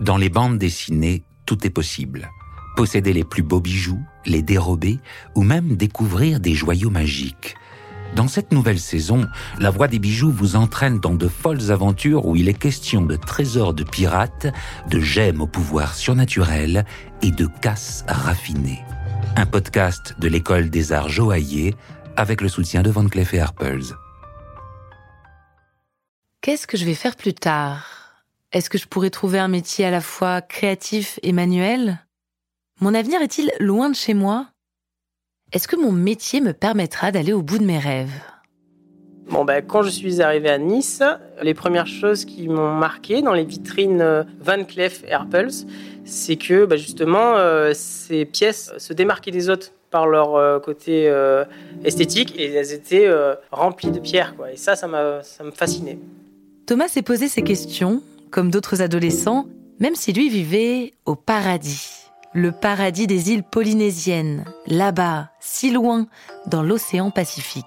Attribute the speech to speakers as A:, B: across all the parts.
A: Dans les bandes dessinées, tout est possible. Posséder les plus beaux bijoux, les dérober ou même découvrir des joyaux magiques. Dans cette nouvelle saison, la voix des bijoux vous entraîne dans de folles aventures où il est question de trésors de pirates, de gemmes au pouvoir surnaturel et de casses raffinées. Un podcast de l'école des arts joailliers avec le soutien de Van Cleef et Arpels.
B: Qu'est-ce que je vais faire plus tard? Est-ce que je pourrais trouver un métier à la fois créatif et manuel? Mon avenir est-il loin de chez moi? Est-ce que mon métier me permettra d'aller au bout de mes rêves?
C: Bon, ben, quand je suis arrivé à Nice, les premières choses qui m'ont marqué dans les vitrines euh, Van Cleef Arpels, c'est que ben, justement, euh, ces pièces se démarquaient des autres par leur euh, côté esthétique et elles étaient remplies de pierres. Quoi. Et ça, ça, m'a, ça me fascinait.
B: Thomas s'est posé ces questions comme d'autres adolescents, même si lui vivait au paradis. Le paradis des îles polynésiennes, là-bas, si loin, dans l'océan Pacifique.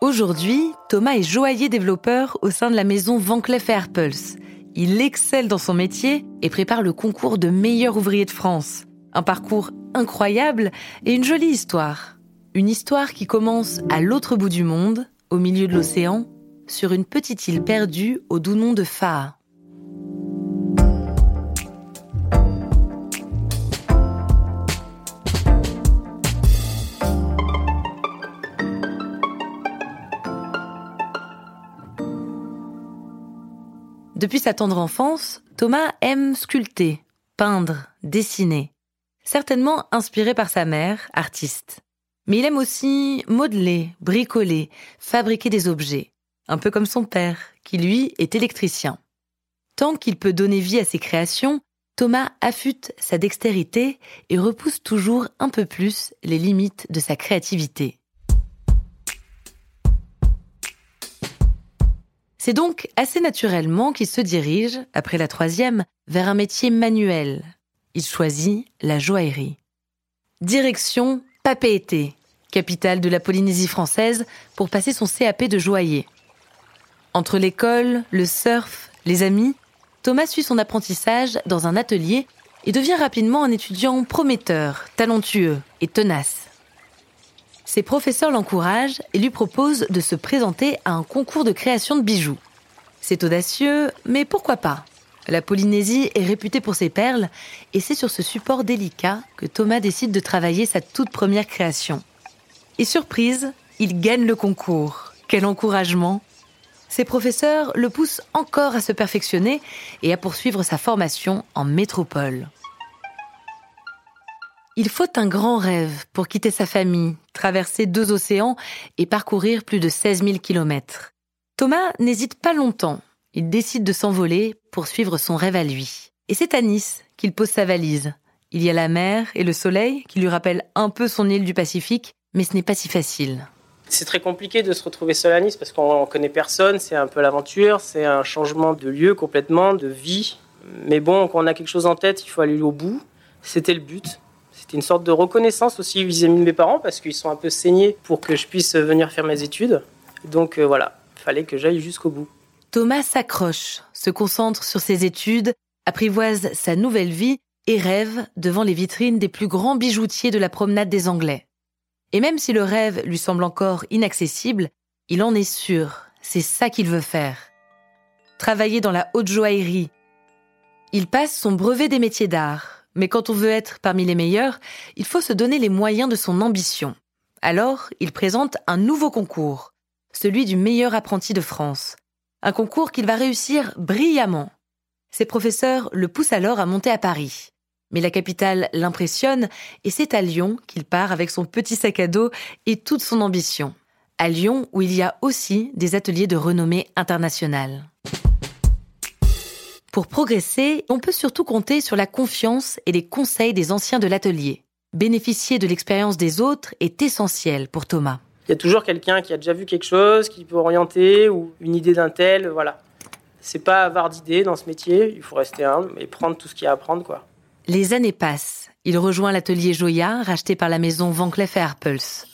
B: Aujourd'hui, Thomas est joaillier développeur au sein de la maison Van Cleef Arpels. Il excelle dans son métier et prépare le concours de meilleur ouvrier de France. Un parcours incroyable et une jolie histoire. Une histoire qui commence à l'autre bout du monde, au milieu de l'océan, sur une petite île perdue au doux nom de Faa. Depuis sa tendre enfance, Thomas aime sculpter, peindre, dessiner. Certainement inspiré par sa mère, artiste. Mais il aime aussi modeler, bricoler, fabriquer des objets un peu comme son père, qui lui est électricien. Tant qu'il peut donner vie à ses créations, Thomas affûte sa dextérité et repousse toujours un peu plus les limites de sa créativité. C'est donc assez naturellement qu'il se dirige, après la troisième, vers un métier manuel. Il choisit la joaillerie. Direction Papeete, capitale de la Polynésie française, pour passer son CAP de joaillier. Entre l'école, le surf, les amis, Thomas suit son apprentissage dans un atelier et devient rapidement un étudiant prometteur, talentueux et tenace. Ses professeurs l'encouragent et lui proposent de se présenter à un concours de création de bijoux. C'est audacieux, mais pourquoi pas? La Polynésie est réputée pour ses perles et c'est sur ce support délicat que Thomas décide de travailler sa toute première création. Et surprise, il gagne le concours. Quel encouragement ses professeurs le poussent encore à se perfectionner et à poursuivre sa formation en métropole. Il faut un grand rêve pour quitter sa famille, traverser deux océans et parcourir plus de 16 000 kilomètres. Thomas n'hésite pas longtemps. Il décide de s'envoler pour suivre son rêve à lui. Et c'est à Nice qu'il pose sa valise. Il y a la mer et le soleil qui lui rappellent un peu son île du Pacifique, mais ce n'est pas si facile.
C: C'est très compliqué de se retrouver seul à Nice parce qu'on connaît personne, c'est un peu l'aventure, c'est un changement de lieu complètement, de vie. Mais bon, quand on a quelque chose en tête, il faut aller au bout. C'était le but. C'était une sorte de reconnaissance aussi vis-à-vis de mes parents parce qu'ils sont un peu saignés pour que je puisse venir faire mes études. Donc euh, voilà, il fallait que j'aille jusqu'au bout.
B: Thomas s'accroche, se concentre sur ses études, apprivoise sa nouvelle vie et rêve devant les vitrines des plus grands bijoutiers de la promenade des Anglais. Et même si le rêve lui semble encore inaccessible, il en est sûr, c'est ça qu'il veut faire. Travailler dans la haute joaillerie. Il passe son brevet des métiers d'art, mais quand on veut être parmi les meilleurs, il faut se donner les moyens de son ambition. Alors, il présente un nouveau concours, celui du meilleur apprenti de France. Un concours qu'il va réussir brillamment. Ses professeurs le poussent alors à monter à Paris. Mais la capitale l'impressionne et c'est à Lyon qu'il part avec son petit sac à dos et toute son ambition. À Lyon où il y a aussi des ateliers de renommée internationale. Pour progresser, on peut surtout compter sur la confiance et les conseils des anciens de l'atelier. Bénéficier de l'expérience des autres est essentiel pour Thomas.
C: Il y a toujours quelqu'un qui a déjà vu quelque chose, qui peut orienter, ou une idée d'un tel, voilà. C'est pas avoir d'idées dans ce métier, il faut rester humble et prendre tout ce qu'il y a à prendre, quoi.
B: Les années passent. Il rejoint l'atelier Joya, racheté par la maison Van Cleef Arpels.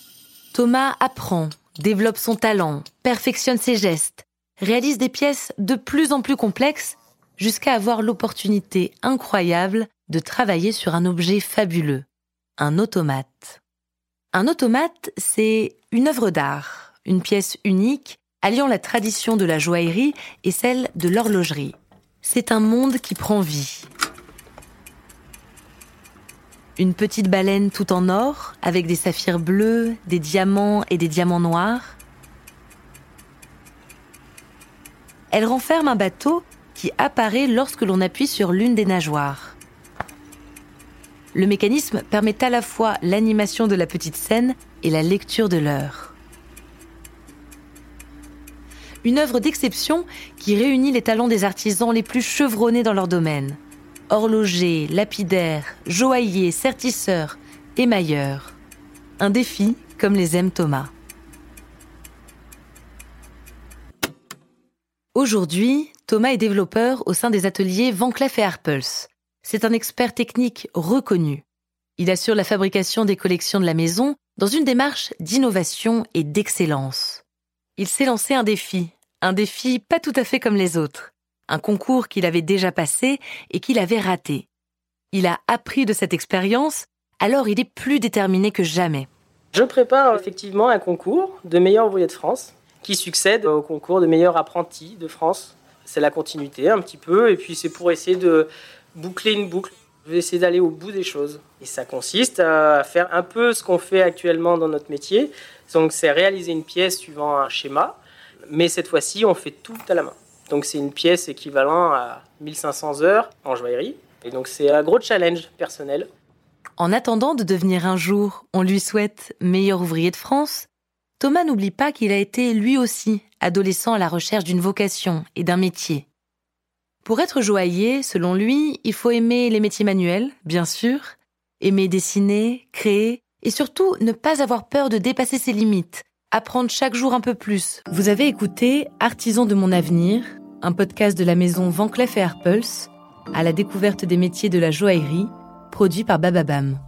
B: Thomas apprend, développe son talent, perfectionne ses gestes, réalise des pièces de plus en plus complexes, jusqu'à avoir l'opportunité incroyable de travailler sur un objet fabuleux, un automate. Un automate, c'est une œuvre d'art, une pièce unique alliant la tradition de la joaillerie et celle de l'horlogerie. C'est un monde qui prend vie. Une petite baleine tout en or, avec des saphirs bleus, des diamants et des diamants noirs. Elle renferme un bateau qui apparaît lorsque l'on appuie sur l'une des nageoires. Le mécanisme permet à la fois l'animation de la petite scène et la lecture de l'heure. Une œuvre d'exception qui réunit les talents des artisans les plus chevronnés dans leur domaine. Horlogers, lapidaires, joailliers, sertisseurs, émailleurs. Un défi comme les aime Thomas. Aujourd'hui, Thomas est développeur au sein des ateliers Van Cleef et Arpels. C'est un expert technique reconnu. Il assure la fabrication des collections de la maison dans une démarche d'innovation et d'excellence. Il s'est lancé un défi, un défi pas tout à fait comme les autres, un concours qu'il avait déjà passé et qu'il avait raté. Il a appris de cette expérience, alors il est plus déterminé que jamais.
C: Je prépare effectivement un concours de meilleur ouvrier de France qui succède au concours de meilleur apprenti de France. C'est la continuité un petit peu, et puis c'est pour essayer de boucler une boucle. Je vais essayer d'aller au bout des choses. Et ça consiste à faire un peu ce qu'on fait actuellement dans notre métier. Donc c'est réaliser une pièce suivant un schéma, mais cette fois-ci on fait tout à la main. Donc c'est une pièce équivalente à 1500 heures en joaillerie. Et donc c'est un gros challenge personnel.
B: En attendant de devenir un jour, on lui souhaite meilleur ouvrier de France, Thomas n'oublie pas qu'il a été lui aussi adolescent à la recherche d'une vocation et d'un métier. Pour être joaillier, selon lui, il faut aimer les métiers manuels, bien sûr, aimer dessiner, créer, et surtout ne pas avoir peur de dépasser ses limites, apprendre chaque jour un peu plus. Vous avez écouté Artisan de mon avenir, un podcast de la maison Van Cleef et Arpels, à la découverte des métiers de la joaillerie, produit par Bababam.